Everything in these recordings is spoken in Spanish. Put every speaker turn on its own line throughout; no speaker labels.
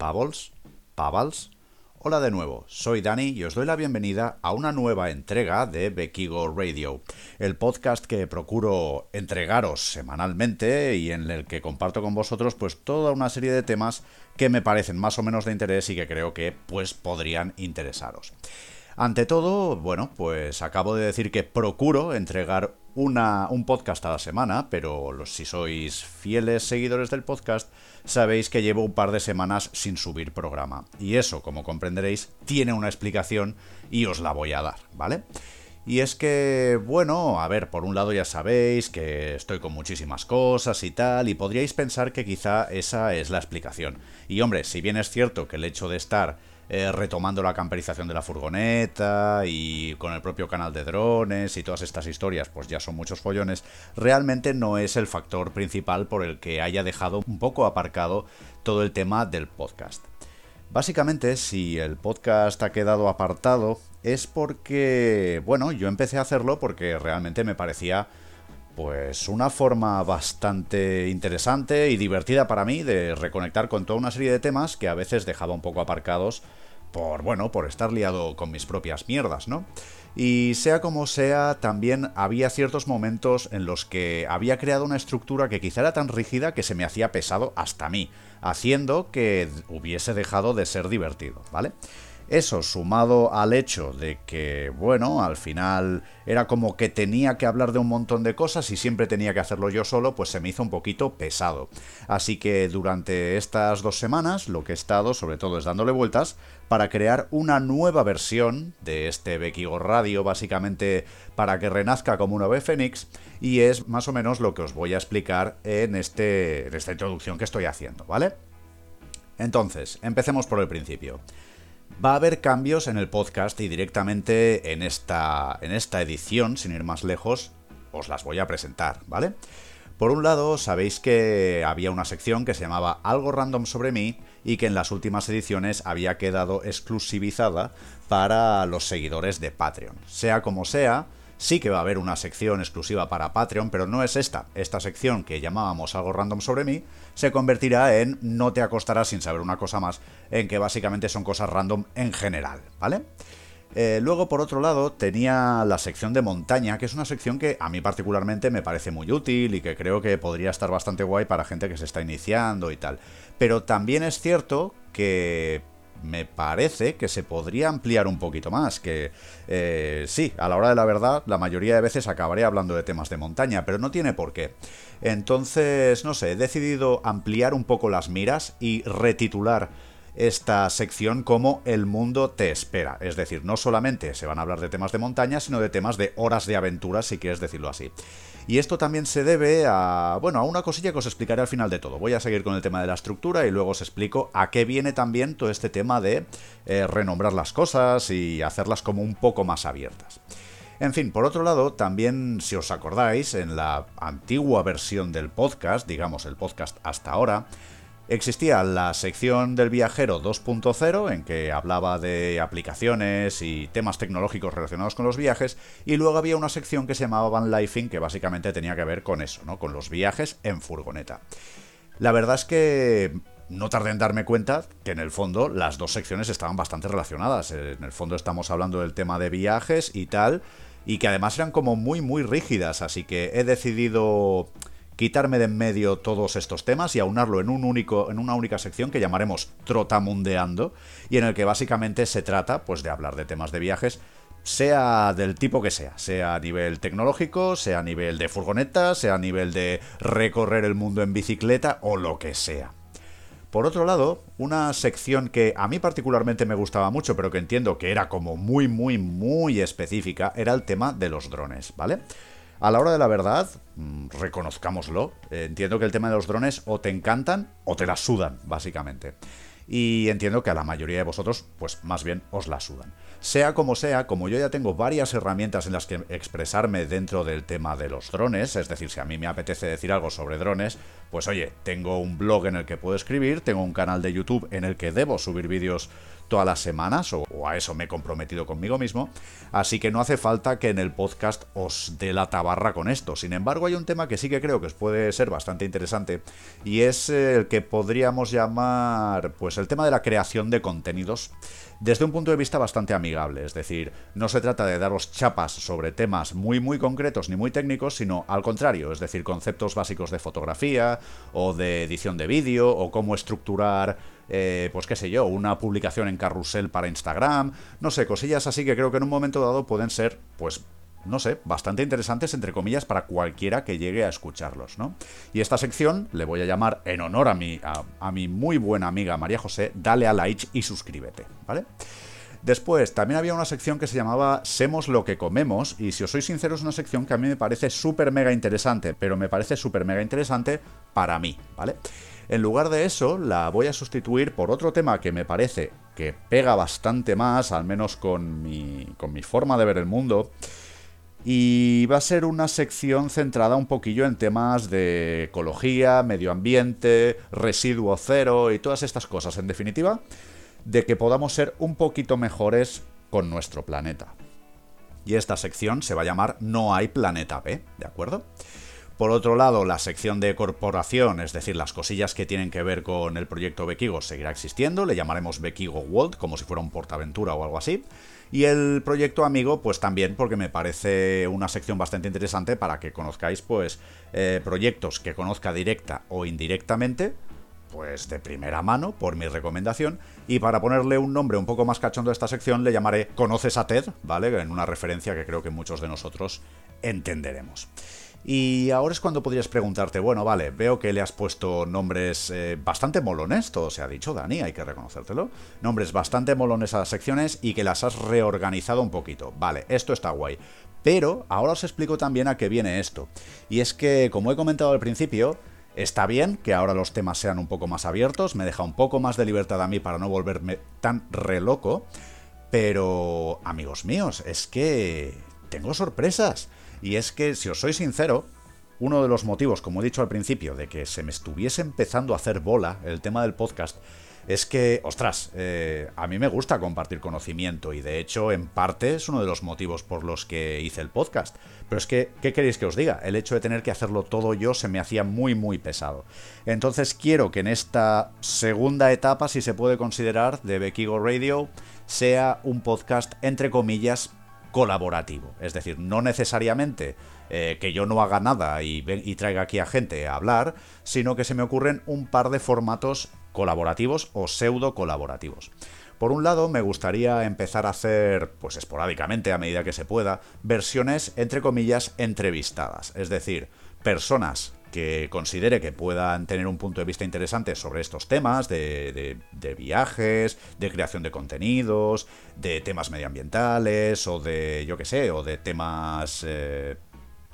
Pavels, Pavals. Hola de nuevo, soy Dani y os doy la bienvenida a una nueva entrega de Bekigo Radio, el podcast que procuro entregaros semanalmente y en el que comparto con vosotros pues toda una serie de temas que me parecen más o menos de interés y que creo que pues podrían interesaros. Ante todo, bueno, pues acabo de decir que procuro entregar un podcast a la semana, pero los, si sois fieles seguidores del podcast, sabéis que llevo un par de semanas sin subir programa. Y eso, como comprenderéis, tiene una explicación y os la voy a dar, ¿vale? Y es que, bueno, a ver, por un lado ya sabéis que estoy con muchísimas cosas y tal, y podríais pensar que quizá esa es la explicación. Y hombre, si bien es cierto que el hecho de estar eh, retomando la camperización de la furgoneta y con el propio canal de drones y todas estas historias, pues ya son muchos follones, realmente no es el factor principal por el que haya dejado un poco aparcado todo el tema del podcast. Básicamente, si el podcast ha quedado apartado, es porque, bueno, yo empecé a hacerlo porque realmente me parecía pues una forma bastante interesante y divertida para mí de reconectar con toda una serie de temas que a veces dejaba un poco aparcados por, bueno, por estar liado con mis propias mierdas, ¿no? Y sea como sea, también había ciertos momentos en los que había creado una estructura que quizá era tan rígida que se me hacía pesado hasta mí, haciendo que hubiese dejado de ser divertido, ¿vale? Eso sumado al hecho de que, bueno, al final era como que tenía que hablar de un montón de cosas y siempre tenía que hacerlo yo solo, pues se me hizo un poquito pesado. Así que durante estas dos semanas lo que he estado sobre todo es dándole vueltas para crear una nueva versión de este Bekigo Radio, básicamente para que renazca como una ave fénix, y es más o menos lo que os voy a explicar en, este, en esta introducción que estoy haciendo, ¿vale? Entonces, empecemos por el principio. Va a haber cambios en el podcast y directamente en esta, en esta edición, sin ir más lejos, os las voy a presentar, ¿vale? Por un lado, sabéis que había una sección que se llamaba Algo Random sobre mí y que en las últimas ediciones había quedado exclusivizada para los seguidores de Patreon. Sea como sea, Sí que va a haber una sección exclusiva para Patreon, pero no es esta. Esta sección que llamábamos algo random sobre mí se convertirá en no te acostarás sin saber una cosa más, en que básicamente son cosas random en general, ¿vale? Eh, luego, por otro lado, tenía la sección de montaña, que es una sección que a mí particularmente me parece muy útil y que creo que podría estar bastante guay para gente que se está iniciando y tal. Pero también es cierto que me parece que se podría ampliar un poquito más, que eh, sí, a la hora de la verdad, la mayoría de veces acabaré hablando de temas de montaña, pero no tiene por qué. Entonces, no sé, he decidido ampliar un poco las miras y retitular esta sección como El mundo te espera. Es decir, no solamente se van a hablar de temas de montaña, sino de temas de horas de aventura, si quieres decirlo así. Y esto también se debe a, bueno, a una cosilla que os explicaré al final de todo. Voy a seguir con el tema de la estructura y luego os explico a qué viene también todo este tema de eh, renombrar las cosas y hacerlas como un poco más abiertas. En fin, por otro lado, también, si os acordáis, en la antigua versión del podcast, digamos el podcast hasta ahora, Existía la sección del viajero 2.0 en que hablaba de aplicaciones y temas tecnológicos relacionados con los viajes y luego había una sección que se llamaba Van Lifing que básicamente tenía que ver con eso, ¿no? con los viajes en furgoneta. La verdad es que no tardé en darme cuenta que en el fondo las dos secciones estaban bastante relacionadas. En el fondo estamos hablando del tema de viajes y tal, y que además eran como muy muy rígidas, así que he decidido quitarme de en medio todos estos temas y aunarlo en, un único, en una única sección que llamaremos Trotamundeando y en el que básicamente se trata pues de hablar de temas de viajes sea del tipo que sea, sea a nivel tecnológico, sea a nivel de furgoneta, sea a nivel de recorrer el mundo en bicicleta o lo que sea. Por otro lado, una sección que a mí particularmente me gustaba mucho, pero que entiendo que era como muy, muy, muy específica, era el tema de los drones, ¿vale? A la hora de la verdad, mm, reconozcámoslo, eh, entiendo que el tema de los drones o te encantan o te la sudan, básicamente. Y entiendo que a la mayoría de vosotros, pues más bien os la sudan. Sea como sea, como yo ya tengo varias herramientas en las que expresarme dentro del tema de los drones, es decir, si a mí me apetece decir algo sobre drones, pues oye, tengo un blog en el que puedo escribir, tengo un canal de YouTube en el que debo subir vídeos todas las semanas, o, a eso me he comprometido conmigo mismo, así que no hace falta que en el podcast os dé la tabarra con esto. Sin embargo, hay un tema que sí que creo que os puede ser bastante interesante, y es el que podríamos llamar, pues el tema de la creación de contenidos desde un punto de vista bastante amigable, es decir, no se trata de daros chapas sobre temas muy muy concretos ni muy técnicos, sino al contrario, es decir, conceptos básicos de fotografía o de edición de vídeo o cómo estructurar eh, pues qué sé yo, una publicación en carrusel para Instagram, no sé, cosillas así que creo que en un momento dado pueden ser, pues no sé, bastante interesantes, entre comillas, para cualquiera que llegue a escucharlos, ¿no? Y esta sección le voy a llamar, en honor a mi, a, mi muy buena amiga María José, dale a like y suscríbete, ¿vale? Después, también había una sección que se llamaba Semos lo que comemos, y si os soy sincero, es una sección que a mí me parece súper mega interesante, pero me parece súper mega interesante para mí, ¿vale? En lugar de eso, la voy a sustituir por otro tema que me parece que pega bastante más, al menos con mi, con mi forma de ver el mundo, y va a ser una sección centrada un poquillo en temas de ecología, medio ambiente, residuo cero y todas estas cosas. En definitiva, de que podamos ser un poquito mejores con nuestro planeta. Y esta sección se va a llamar No hay planeta B, ¿de acuerdo? Por otro lado, la sección de corporación, es decir, las cosillas que tienen que ver con el proyecto Bekigo, seguirá existiendo, le llamaremos Bekigo World, como si fuera un portaventura o algo así. Y el proyecto amigo, pues también porque me parece una sección bastante interesante para que conozcáis, pues, eh, proyectos que conozca directa o indirectamente, pues de primera mano, por mi recomendación. Y para ponerle un nombre un poco más cachondo a esta sección, le llamaré Conoces a Ted, ¿vale? En una referencia que creo que muchos de nosotros entenderemos. Y ahora es cuando podrías preguntarte, bueno, vale, veo que le has puesto nombres eh, bastante molones, todo se ha dicho, Dani, hay que reconocértelo. Nombres bastante molones a las secciones y que las has reorganizado un poquito. Vale, esto está guay. Pero ahora os explico también a qué viene esto. Y es que, como he comentado al principio, Está bien que ahora los temas sean un poco más abiertos, me deja un poco más de libertad a mí para no volverme tan re loco, pero amigos míos, es que tengo sorpresas. Y es que, si os soy sincero, uno de los motivos, como he dicho al principio, de que se me estuviese empezando a hacer bola el tema del podcast, es que, ostras, eh, a mí me gusta compartir conocimiento y de hecho en parte es uno de los motivos por los que hice el podcast. Pero es que, ¿qué queréis que os diga? El hecho de tener que hacerlo todo yo se me hacía muy, muy pesado. Entonces quiero que en esta segunda etapa, si se puede considerar, de Bekigo Radio, sea un podcast, entre comillas, colaborativo. Es decir, no necesariamente eh, que yo no haga nada y, y traiga aquí a gente a hablar, sino que se me ocurren un par de formatos colaborativos o pseudo colaborativos. Por un lado, me gustaría empezar a hacer, pues esporádicamente, a medida que se pueda, versiones, entre comillas, entrevistadas. Es decir, personas que considere que puedan tener un punto de vista interesante sobre estos temas de, viajes, de creación de contenidos, de temas medioambientales o de, yo qué sé, o de temas eh,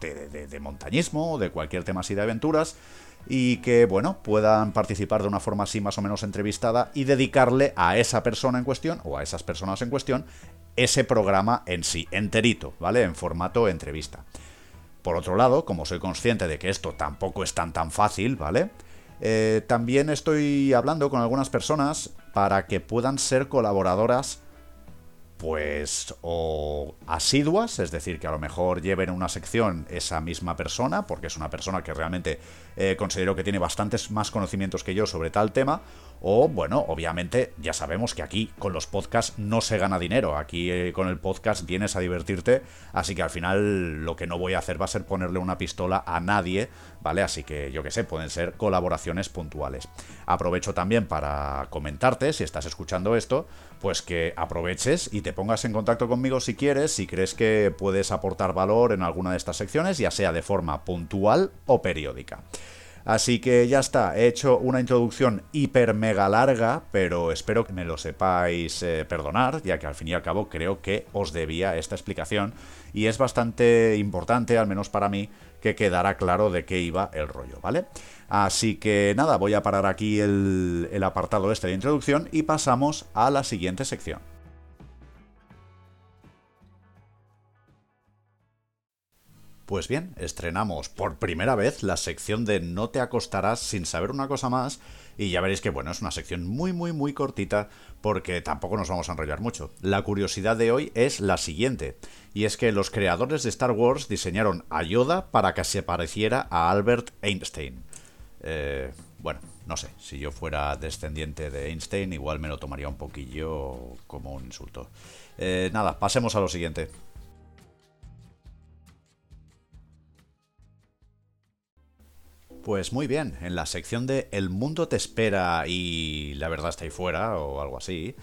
de, de, montañismo o de cualquier tema así de aventuras y que, bueno, puedan participar de una forma así más o menos entrevistada y dedicarle a esa persona en cuestión o a esas personas en cuestión ese programa en sí, enterito, ¿vale? En formato entrevista. Por otro lado, como soy consciente de que esto tampoco es tan tan fácil, ¿vale? Eh, también estoy hablando con algunas personas para que puedan ser colaboradoras pues o asiduas, es decir, que a lo mejor lleven una sección esa misma persona, porque es una persona que realmente eh, considero que tiene bastantes más conocimientos que yo sobre tal tema, o, bueno, obviamente ya sabemos que aquí con los podcasts no se gana dinero. Aquí eh, con el podcast vienes a divertirte. Así que al final lo que no voy a hacer va a ser ponerle una pistola a nadie, ¿vale? Así que yo que sé, pueden ser colaboraciones puntuales. Aprovecho también para comentarte, si estás escuchando esto, pues que aproveches y te pongas en contacto conmigo si quieres, si crees que puedes aportar valor en alguna de estas secciones, ya sea de forma puntual o periódica. Así que ya está, he hecho una introducción hiper mega larga, pero espero que me lo sepáis eh, perdonar, ya que al fin y al cabo creo que os debía esta explicación y es bastante importante, al menos para mí, que quedara claro de qué iba el rollo, ¿vale? Así que nada, voy a parar aquí el, el apartado este de introducción y pasamos a la siguiente sección. Pues bien, estrenamos por primera vez la sección de No te acostarás sin saber una cosa más y ya veréis que bueno, es una sección muy muy muy cortita porque tampoco nos vamos a enrollar mucho. La curiosidad de hoy es la siguiente, y es que los creadores de Star Wars diseñaron a Yoda para que se pareciera a Albert Einstein. Eh, bueno, no sé, si yo fuera descendiente de Einstein igual me lo tomaría un poquillo como un insulto. Eh, nada, pasemos a lo siguiente. Pues muy bien, en la sección de El mundo te espera y la verdad está ahí fuera o algo así,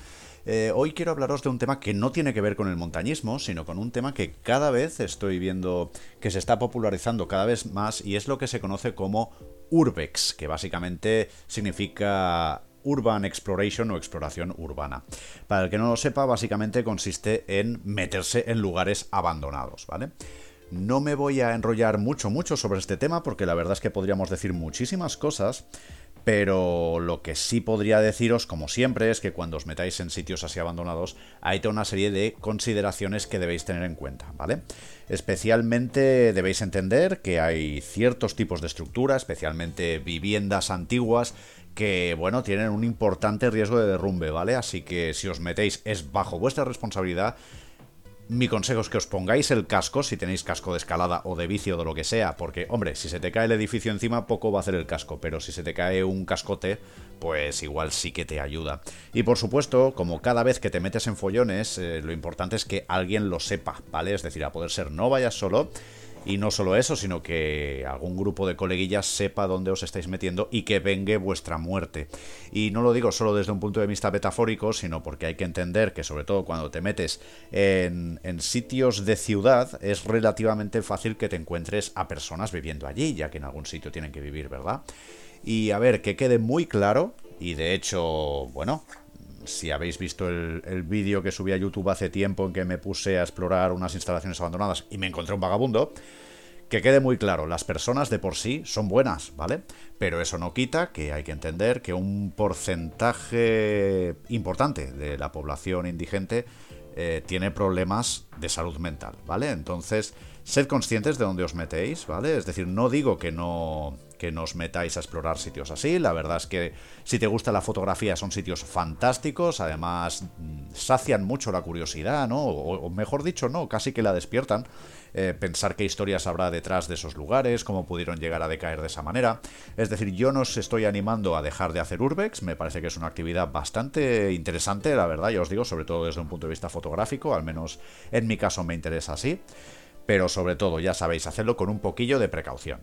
eh, hoy quiero hablaros de un tema que no tiene que ver con el montañismo, sino con un tema que cada vez estoy viendo que se está popularizando cada vez más y es lo que se conoce como Urbex, que básicamente significa Urban Exploration o exploración urbana. Para el que no lo sepa, básicamente consiste en meterse en lugares abandonados, ¿vale? No me voy a enrollar mucho, mucho sobre este tema porque la verdad es que podríamos decir muchísimas cosas, pero lo que sí podría deciros, como siempre, es que cuando os metáis en sitios así abandonados, hay toda una serie de consideraciones que debéis tener en cuenta, ¿vale? Especialmente debéis entender que hay ciertos tipos de estructura, especialmente viviendas antiguas, que, bueno, tienen un importante riesgo de derrumbe, ¿vale? Así que si os metéis es bajo vuestra responsabilidad mi consejo es que os pongáis el casco, si tenéis casco de escalada o de vicio o de lo que sea, porque, hombre, si se te cae el edificio encima, poco va a hacer el casco, pero si se te cae un cascote, pues igual sí que te ayuda. Y por supuesto, como cada vez que te metes en follones, eh, lo importante es que alguien lo sepa, ¿vale? Es decir, a poder ser no vayas solo y no solo eso, sino que algún grupo de coleguillas sepa dónde os estáis metiendo y que vengue vuestra muerte. Y no lo digo solo desde un punto de vista metafórico, sino porque hay que entender que sobre todo cuando te metes en, en sitios de ciudad es relativamente fácil que te encuentres a personas viviendo allí, ya que en algún sitio tienen que vivir, ¿verdad? Y a ver, que quede muy claro, y de hecho, bueno, si habéis visto el, vídeo que subí a YouTube hace tiempo en que me puse a explorar unas instalaciones abandonadas y me encontré un vagabundo, que quede muy claro, las personas de por sí son buenas, ¿vale? Pero eso no quita que hay que entender que un porcentaje importante de la población indigente eh, tiene problemas de salud mental, ¿vale? Entonces, sed conscientes de dónde os metéis, ¿vale? Es decir, no digo que no, que nos metáis a explorar sitios así. La verdad es que si te gusta la fotografía son sitios fantásticos, además mm, sacian mucho la curiosidad, ¿no? O, mejor dicho, no, casi que la despiertan. Eh, pensar qué historias habrá detrás de esos lugares, cómo pudieron llegar a decaer de esa manera. Es decir, yo no os estoy animando a dejar de hacer urbex, me parece que es una actividad bastante interesante, la verdad, ya os digo, sobre todo desde un punto de vista fotográfico, al menos en mi caso me interesa así. Pero sobre todo, ya sabéis, hacerlo con un poquillo de precaución.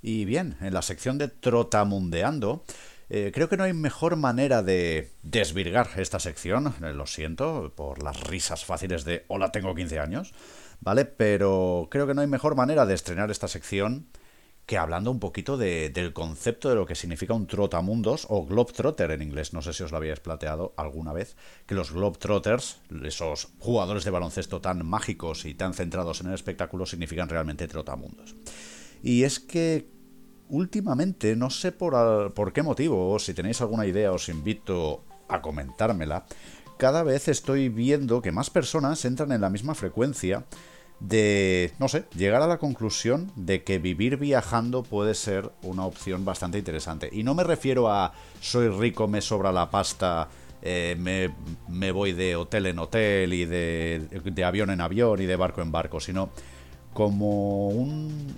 Y bien, en la sección de Trotamundeando, eh, creo que no hay mejor manera de desvirgar esta sección, eh, lo siento, por las risas fáciles de hola, tengo 15 años, ¿vale? Pero creo que no hay mejor manera de estrenar esta sección que hablando un poquito del concepto de lo que significa un trotamundos o globetrotter en inglés. No sé si os lo habíais plateado alguna vez, que los globetrotters, esos jugadores de baloncesto tan mágicos y tan centrados en el espectáculo, significan realmente trotamundos. Y es que últimamente, no sé por, qué motivo, si tenéis alguna idea os invito a comentármela, cada vez estoy viendo que más personas entran en la misma frecuencia de, no sé, llegar a la conclusión de que vivir viajando puede ser una opción bastante interesante. Y no me refiero a soy rico, me sobra la pasta, eh, me, voy de hotel en hotel y de, de, avión en avión y de barco en barco, sino como un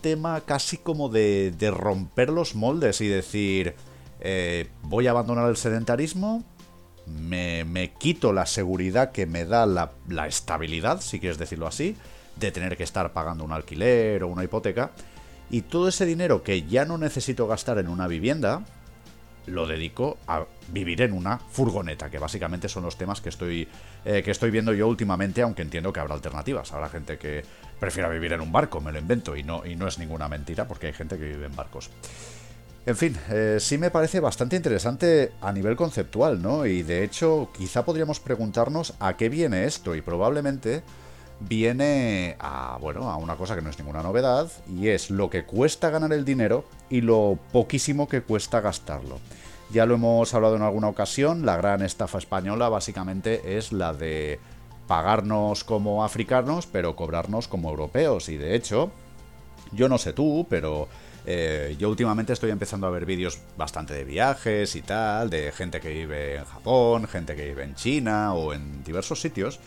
tema casi como de, romper los moldes y decir, eh, voy a abandonar el sedentarismo, me, quito la seguridad que me da la, la, estabilidad, si quieres decirlo así, de tener que estar pagando un alquiler o una hipoteca, y todo ese dinero que ya no necesito gastar en una vivienda, lo dedico a vivir en una furgoneta, que básicamente son los temas que estoy, eh, que estoy viendo yo últimamente, aunque entiendo que habrá alternativas. Habrá gente que prefiera vivir en un barco, me lo invento, y no, y no es ninguna mentira, porque hay gente que vive en barcos. En fin, eh, sí me parece bastante interesante a nivel conceptual, ¿no? Y de hecho, quizá podríamos preguntarnos a qué viene esto, y probablemente viene a, bueno, a una cosa que no es ninguna novedad, y es lo que cuesta ganar el dinero y lo poquísimo que cuesta gastarlo. Ya lo hemos hablado en alguna ocasión, la gran estafa española básicamente es la de pagarnos como africanos, pero cobrarnos como europeos. Y de hecho, yo no sé tú, pero eh, yo últimamente estoy empezando a ver vídeos bastante de viajes y tal, de gente que vive en Japón, gente que vive en China o en diversos sitios.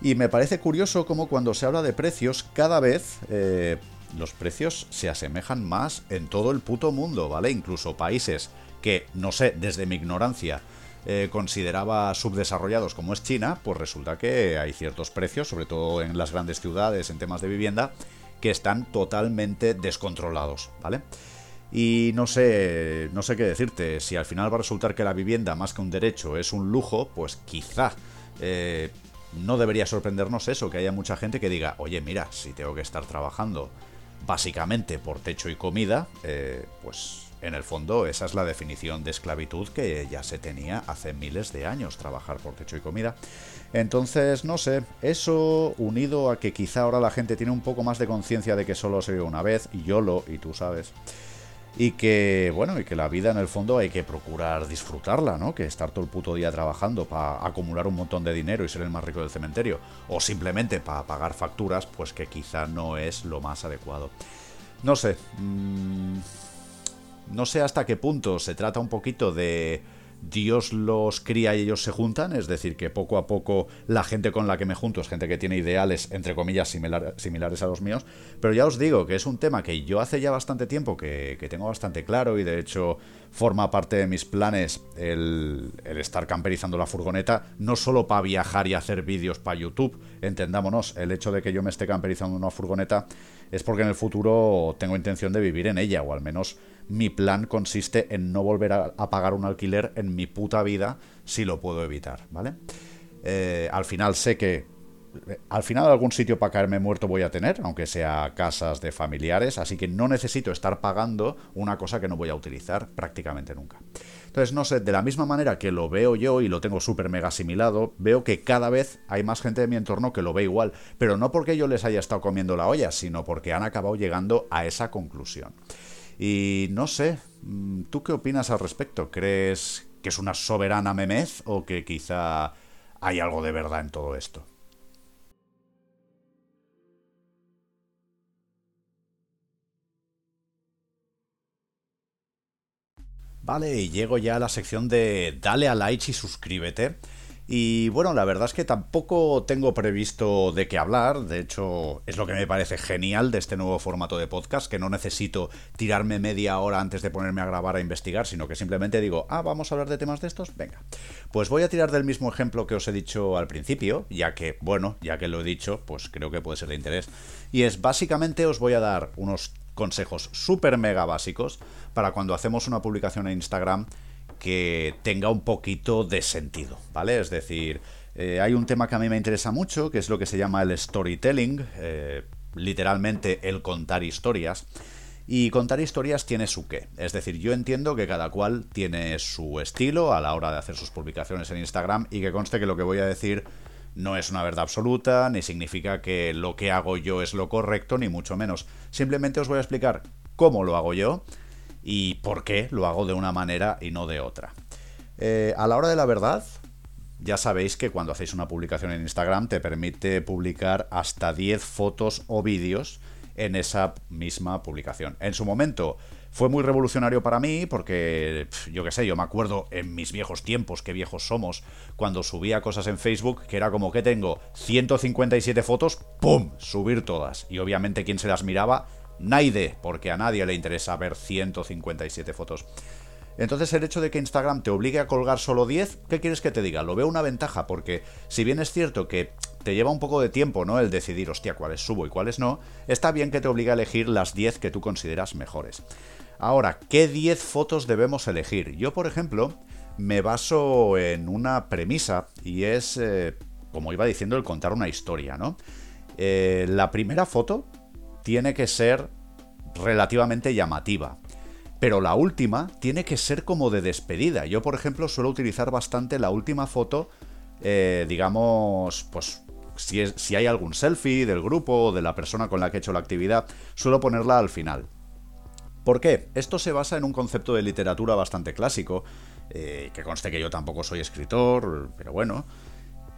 Y me parece curioso cómo cuando se habla de precios, cada vez eh, los precios se asemejan más en todo el puto mundo, ¿vale? Incluso países que, no sé, desde mi ignorancia, eh, consideraba subdesarrollados como es China, pues resulta que hay ciertos precios, sobre todo en las grandes ciudades, en temas de vivienda, que están totalmente descontrolados, ¿vale? Y no sé, no sé qué decirte, si al final va a resultar que la vivienda más que un derecho es un lujo, pues quizá eh, no debería sorprendernos eso, que haya mucha gente que diga, oye, mira, si tengo que estar trabajando básicamente por techo y comida, eh, pues en el fondo esa es la definición de esclavitud que ya se tenía hace miles de años, trabajar por techo y comida. Entonces, no sé, eso unido a que quizá ahora la gente tiene un poco más de conciencia de que solo se vive una vez, y yo lo, y tú sabes, y que, bueno, y que la vida en el fondo hay que procurar disfrutarla, ¿no? Que estar todo el puto día trabajando para acumular un montón de dinero y ser el más rico del cementerio, o simplemente para pagar facturas, pues que quizá no es lo más adecuado. No sé, mmm, no sé hasta qué punto se trata un poquito de Dios los cría y ellos se juntan, es decir, que poco a poco la gente con la que me junto es gente que tiene ideales, entre comillas, similares a los míos, pero ya os digo que es un tema que yo hace ya bastante tiempo que, tengo bastante claro y de hecho forma parte de mis planes el, el estar camperizando la furgoneta, no solo para viajar y hacer vídeos para YouTube, entendámonos, el hecho de que yo me esté camperizando una furgoneta es porque en el futuro tengo intención de vivir en ella, o al menos mi plan consiste en no volver a, pagar un alquiler en mi puta vida si lo puedo evitar, ¿vale? Eh, al final sé que eh, al final algún sitio para caerme muerto voy a tener, aunque sea casas de familiares, así que no necesito estar pagando una cosa que no voy a utilizar prácticamente nunca. Entonces, no sé, de la misma manera que lo veo yo y lo tengo súper mega asimilado, veo que cada vez hay más gente de mi entorno que lo ve igual, pero no porque yo les haya estado comiendo la olla, sino porque han acabado llegando a esa conclusión. Y no sé, mm, ¿tú qué opinas al respecto? ¿Crees que es una soberana memez o que quizá hay algo de verdad en todo esto? Vale, y llego ya a la sección de dale a like y suscríbete. Y bueno, la verdad es que tampoco tengo previsto de qué hablar, de hecho es lo que me parece genial de este nuevo formato de podcast, que no necesito tirarme media hora antes de ponerme a grabar a investigar, sino que simplemente digo, ah, vamos a hablar de temas de estos, venga. Pues voy a tirar del mismo ejemplo que os he dicho al principio, ya que, bueno, ya que lo he dicho, pues creo que puede ser de interés. Y es básicamente os voy a dar unos consejos súper mega básicos para cuando hacemos una publicación en Instagram que tenga un poquito de sentido, ¿vale? Es decir, eh, hay un tema que a mí me interesa mucho, que es lo que se llama el storytelling, eh, literalmente el contar historias. Y contar historias tiene su qué. Es decir, yo entiendo que cada cual tiene su estilo a la hora de hacer sus publicaciones en Instagram y que conste que lo que voy a decir no es una verdad absoluta, ni significa que lo que hago yo es lo correcto, ni mucho menos. Simplemente os voy a explicar cómo lo hago yo y por qué lo hago de una manera y no de otra. Eh, a la hora de la verdad, ya sabéis que cuando hacéis una publicación en Instagram te permite publicar hasta 10 fotos o vídeos en esa misma publicación. En su momento fue muy revolucionario para mí porque, yo qué sé, yo me acuerdo en mis viejos tiempos, qué viejos somos, cuando subía cosas en Facebook, que era como que tengo 157 fotos, ¡pum! Subir todas. Y obviamente quien se las miraba Naide, porque a nadie le interesa ver 157 fotos. Entonces el hecho de que Instagram te obligue a colgar solo 10, ¿qué quieres que te diga? Lo veo una ventaja, porque si bien es cierto que te lleva un poco de tiempo, ¿no? El decidir, hostia, cuáles subo y cuáles no, está bien que te obligue a elegir las 10 que tú consideras mejores. Ahora, ¿qué 10 fotos debemos elegir? Yo, por ejemplo, me baso en una premisa y es, eh, como iba diciendo, el contar una historia, ¿no? Eh, la primera foto tiene que ser relativamente llamativa. Pero la última tiene que ser como de despedida. Yo, por ejemplo, suelo utilizar bastante la última foto, eh, digamos, pues si, hay algún selfie del grupo o de la persona con la que he hecho la actividad, suelo ponerla al final. ¿Por qué? Esto se basa en un concepto de literatura bastante clásico, eh, que conste que yo tampoco soy escritor, pero bueno,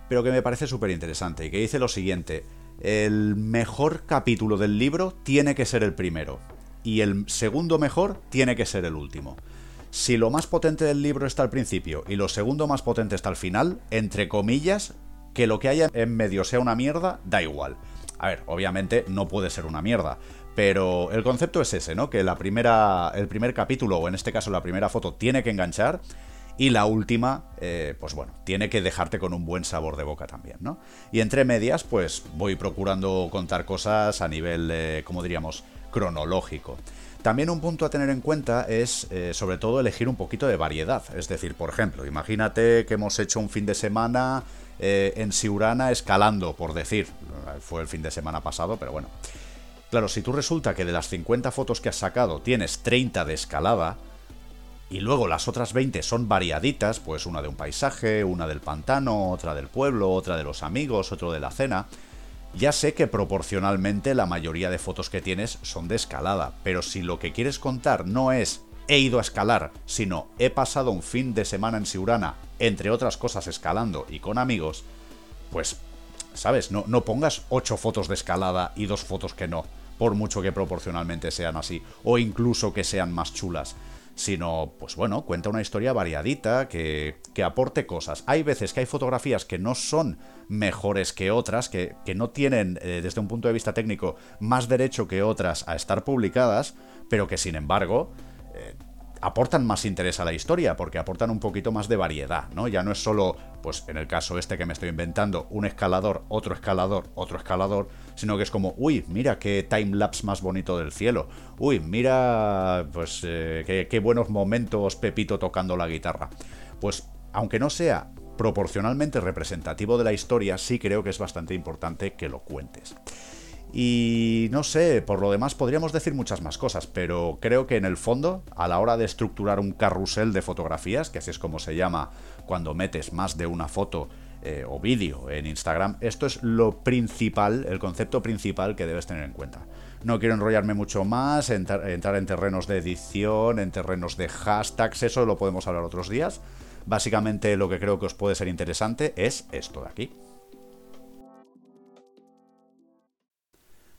pero que me parece súper interesante y que dice lo siguiente, el mejor capítulo del libro tiene que ser el primero y el segundo mejor tiene que ser el último. Si lo más potente del libro está al principio y lo segundo más potente está al final, entre comillas, que lo que haya en medio sea una mierda, da igual. A ver, obviamente no puede ser una mierda, pero el concepto es ese, ¿no? Que la primera, el primer capítulo, o en este caso la primera foto, tiene que enganchar y la última, eh, pues bueno, tiene que dejarte con un buen sabor de boca también, ¿no? Y entre medias, pues voy procurando contar cosas a nivel, eh, como diríamos, cronológico. También un punto a tener en cuenta es, eh, sobre todo, elegir un poquito de variedad. Es decir, por ejemplo, imagínate que hemos hecho un fin de semana en Siurana escalando, por decir. Fue el fin de semana pasado, pero bueno. Claro, si tú resulta que de las 50 fotos que has sacado tienes 30 de escalada, y luego las otras 20 son variaditas, pues una de un paisaje, una del pantano, otra del pueblo, otra de los amigos, otro de la cena. Ya sé que proporcionalmente la mayoría de fotos que tienes son de escalada, pero si lo que quieres contar no es he ido a escalar, sino he pasado un fin de semana en Siurana, entre otras cosas escalando y con amigos, pues, ¿sabes? No, no pongas 8 fotos de escalada y dos fotos que no, por mucho que proporcionalmente sean así, o incluso que sean más chulas sino, pues bueno, cuenta una historia variadita, que, que aporte cosas. Hay veces que hay fotografías que no son mejores que otras, que, que no tienen, eh, desde un punto de vista técnico, más derecho que otras a estar publicadas, pero que sin embargo... Eh, aportan más interés a la historia, porque aportan un poquito más de variedad, ¿no? Ya no es solo, pues en el caso este que me estoy inventando, un escalador, otro escalador, otro escalador, sino que es como, uy, mira qué timelapse más bonito del cielo, uy, mira, pues eh, qué, qué buenos momentos Pepito tocando la guitarra. Pues, aunque no sea proporcionalmente representativo de la historia, sí creo que es bastante importante que lo cuentes. Y no sé, por lo demás podríamos decir muchas más cosas, pero creo que en el fondo, a la hora de estructurar un carrusel de fotografías, que así es como se llama cuando metes más de una foto eh, o vídeo en Instagram, esto es lo principal, el concepto principal que debes tener en cuenta. No quiero enrollarme mucho más, entrar, entrar en terrenos de edición, en terrenos de hashtags, eso lo podemos hablar otros días. Básicamente lo que creo que os puede ser interesante es esto de aquí.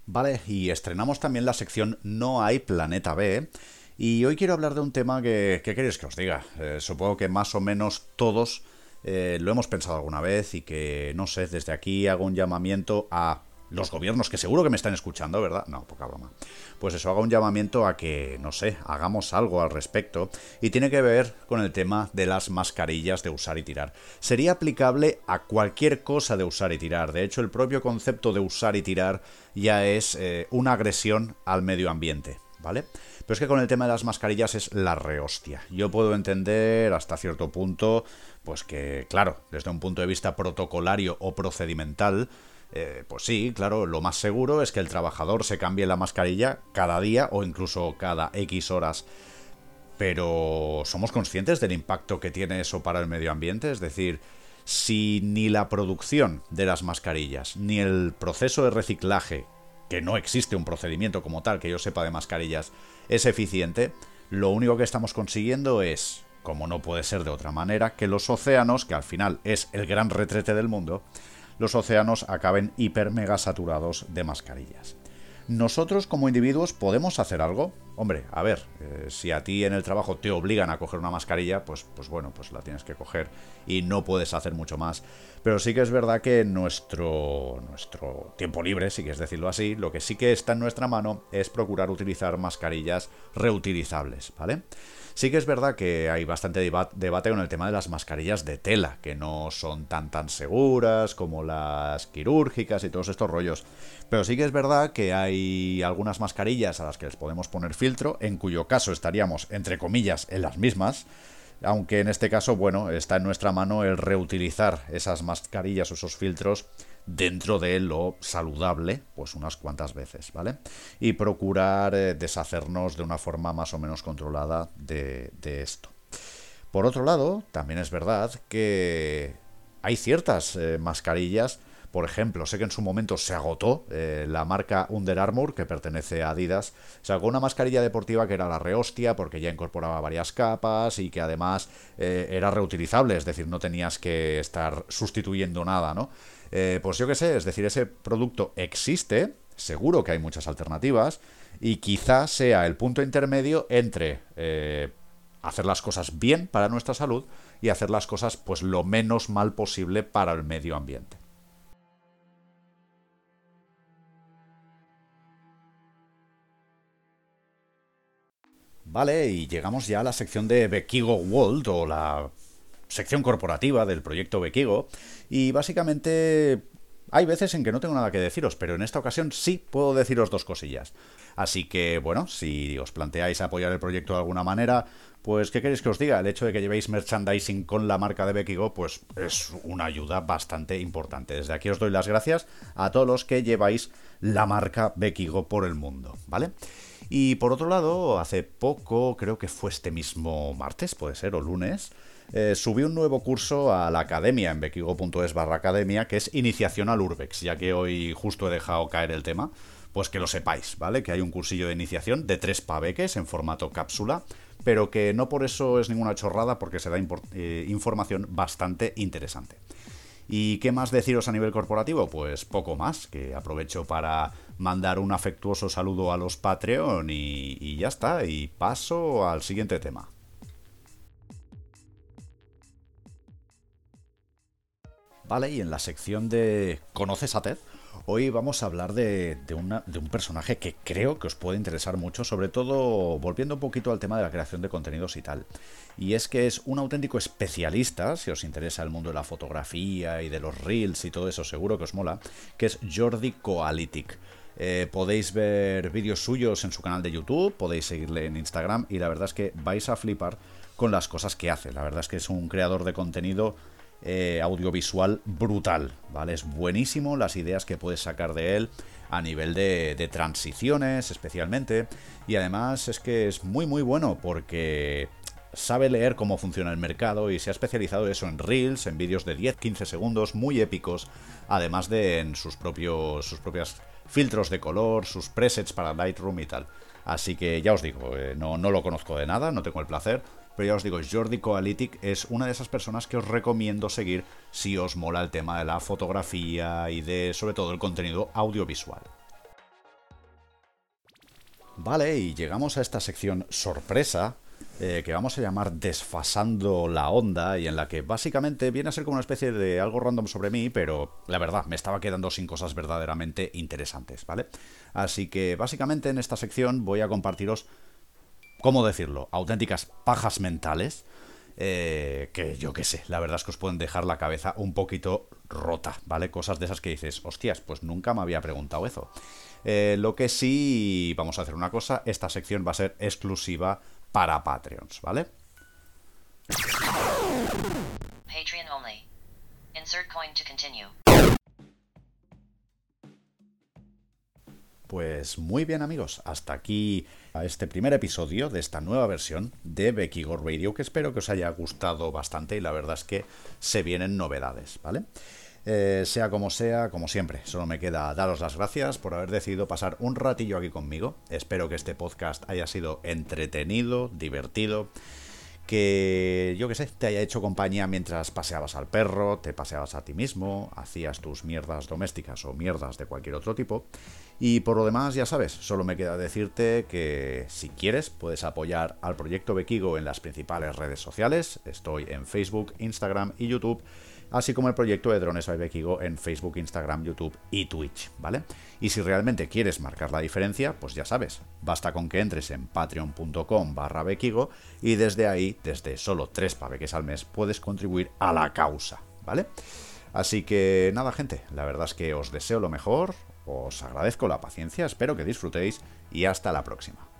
Vale, y estrenamos también la sección No hay planeta B. Y hoy quiero hablar de un tema que, ¿qué queréis que os diga? Eh, supongo que más o menos todos eh, lo hemos pensado alguna vez y que, no sé, desde aquí hago un llamamiento a los gobiernos, que seguro que me están escuchando, ¿verdad? No, poca broma. Pues eso, haga un llamamiento a que, no sé, hagamos algo al respecto. Y tiene que ver con el tema de las mascarillas de usar y tirar. Sería aplicable a cualquier cosa de usar y tirar. De hecho, el propio concepto de usar y tirar ya es eh, una agresión al medio ambiente, ¿vale? Pero es que con el tema de las mascarillas es la rehostia. Yo puedo entender hasta cierto punto, pues que, claro, desde un punto de vista protocolario o procedimental, eh, pues sí, claro, lo más seguro es que el trabajador se cambie la mascarilla cada día o incluso cada X horas. Pero ¿somos conscientes del impacto que tiene eso para el medio ambiente? Es decir, si ni la producción de las mascarillas, ni el proceso de reciclaje, que no existe un procedimiento como tal que yo sepa de mascarillas, es eficiente, lo único que estamos consiguiendo es, como no puede ser de otra manera, que los océanos, que al final es el gran retrete del mundo, los océanos acaben hiper mega saturados de mascarillas. ¿Nosotros como individuos podemos hacer algo? Hombre, a ver, eh, si a ti en el trabajo te obligan a coger una mascarilla, pues, pues bueno, pues la tienes que coger y no puedes hacer mucho más. Pero sí que es verdad que nuestro, nuestro tiempo libre, si quieres decirlo así, lo que sí que está en nuestra mano es procurar utilizar mascarillas reutilizables, ¿vale? Sí que es verdad que hay bastante debate con el tema de las mascarillas de tela, que no son tan tan seguras como las quirúrgicas y todos estos rollos. Pero sí que es verdad que hay algunas mascarillas a las que les podemos poner filtro, en cuyo caso estaríamos, entre comillas, en las mismas. Aunque en este caso, bueno, está en nuestra mano el reutilizar esas mascarillas o esos filtros dentro de lo saludable, pues unas cuantas veces, ¿vale? Y procurar eh, deshacernos de una forma más o menos controlada de, esto. Por otro lado, también es verdad que hay ciertas eh, mascarillas Por ejemplo, sé que en su momento se agotó eh, la marca Under Armour, que pertenece a Adidas, sacó una mascarilla deportiva que era la rehostia porque ya incorporaba varias capas y que además eh, era reutilizable, es decir, no tenías que estar sustituyendo nada, ¿no? Eh, pues yo qué sé, es decir, ese producto existe, seguro que hay muchas alternativas, y quizás sea el punto intermedio entre hacer las cosas bien para nuestra salud y hacer las cosas pues lo menos mal posible para el medio ambiente. Vale, y llegamos ya a la sección de Bekigo World o la sección corporativa del proyecto Bekigo. Y básicamente hay veces en que no tengo nada que deciros, pero en esta ocasión sí puedo deciros dos cosillas. Así que, bueno, si os planteáis apoyar el proyecto de alguna manera, pues, ¿qué queréis que os diga? El hecho de que llevéis merchandising con la marca de Bekigo, pues es una ayuda bastante importante. Desde aquí os doy las gracias a todos los que lleváis la marca Bekigo por el mundo, ¿vale? Y por otro lado, hace poco, creo que fue este mismo martes, puede ser, o lunes, eh, subí un nuevo curso a la academia en bekigo.es barra academia, que es iniciación al Urbex, ya que hoy justo he dejado caer el tema, pues que lo sepáis, ¿vale? Que hay un cursillo de iniciación de tres paveques en formato cápsula, pero que no por eso es ninguna chorrada, porque se da eh, información bastante interesante. ¿Y qué más deciros a nivel corporativo? Pues poco más, que aprovecho para mandar un afectuoso saludo a los Patreon y, y ya está, y paso al siguiente tema. Vale, y en la sección de ¿Conoces a Ted? Hoy vamos a hablar de, un personaje que creo que os puede interesar mucho, sobre todo volviendo un poquito al tema de la creación de contenidos y tal. Y es que es un auténtico especialista, si os interesa el mundo de la fotografía y de los reels y todo eso, seguro que os mola, que es Jordi Coalitic. Eh, podéis ver vídeos suyos en su canal de YouTube, podéis seguirle en Instagram y la verdad es que vais a flipar con las cosas que hace. La verdad es que es un creador de contenido eh, audiovisual brutal, ¿vale? Es buenísimo las ideas que puedes sacar de él a nivel de, transiciones especialmente y además es que es muy muy bueno porque sabe leer cómo funciona el mercado y se ha especializado eso en reels, en vídeos de 10-15 segundos muy épicos, además de en sus propios sus propias filtros de color, sus presets para Lightroom y tal. Así que ya os digo, eh, no, no lo conozco de nada, no tengo el placer, pero ya os digo, Jordi Coalitic es una de esas personas que os recomiendo seguir si os mola el tema de la fotografía y de sobre todo el contenido audiovisual. Vale, y llegamos a esta sección sorpresa eh, que vamos a llamar Desfasando la Onda y en la que básicamente viene a ser como una especie de algo random sobre mí, pero la verdad, me estaba quedando sin cosas verdaderamente interesantes, ¿vale? Así que básicamente en esta sección voy a compartiros ¿cómo decirlo? Auténticas pajas mentales. Eh, que yo qué sé, la verdad es que os pueden dejar la cabeza un poquito rota, ¿vale? Cosas de esas que dices, hostias, pues nunca me había preguntado eso. Eh, lo que sí, vamos a hacer una cosa, esta sección va a ser exclusiva para Patreons, ¿vale? Patreon only. Insert coin to continue. Pues muy bien amigos, hasta aquí a este primer episodio de esta nueva versión de Becky Gore que espero que os haya gustado bastante y la verdad es que se vienen novedades, ¿vale? Eh, sea como sea, como siempre, solo me queda daros las gracias por haber decidido pasar un ratillo aquí conmigo. Espero que este podcast haya sido entretenido, divertido que yo que sé, te haya hecho compañía mientras paseabas al perro, te paseabas a ti mismo, hacías tus mierdas domésticas o mierdas de cualquier otro tipo. Y por lo demás, ya sabes, solo me queda decirte que si quieres puedes apoyar al proyecto Bekigo en las principales redes sociales. Estoy en Facebook, Instagram y YouTube así como el proyecto de Drones by Bekigo en Facebook, Instagram, YouTube y Twitch, ¿vale? Y si realmente quieres marcar la diferencia, pues ya sabes, basta con que entres en patreon.com barra Bekigo y desde ahí, desde solo 3 paveques al mes, puedes contribuir a la causa, ¿vale? Así que nada, gente, la verdad es que os deseo lo mejor, os agradezco la paciencia, espero que disfrutéis y hasta la próxima.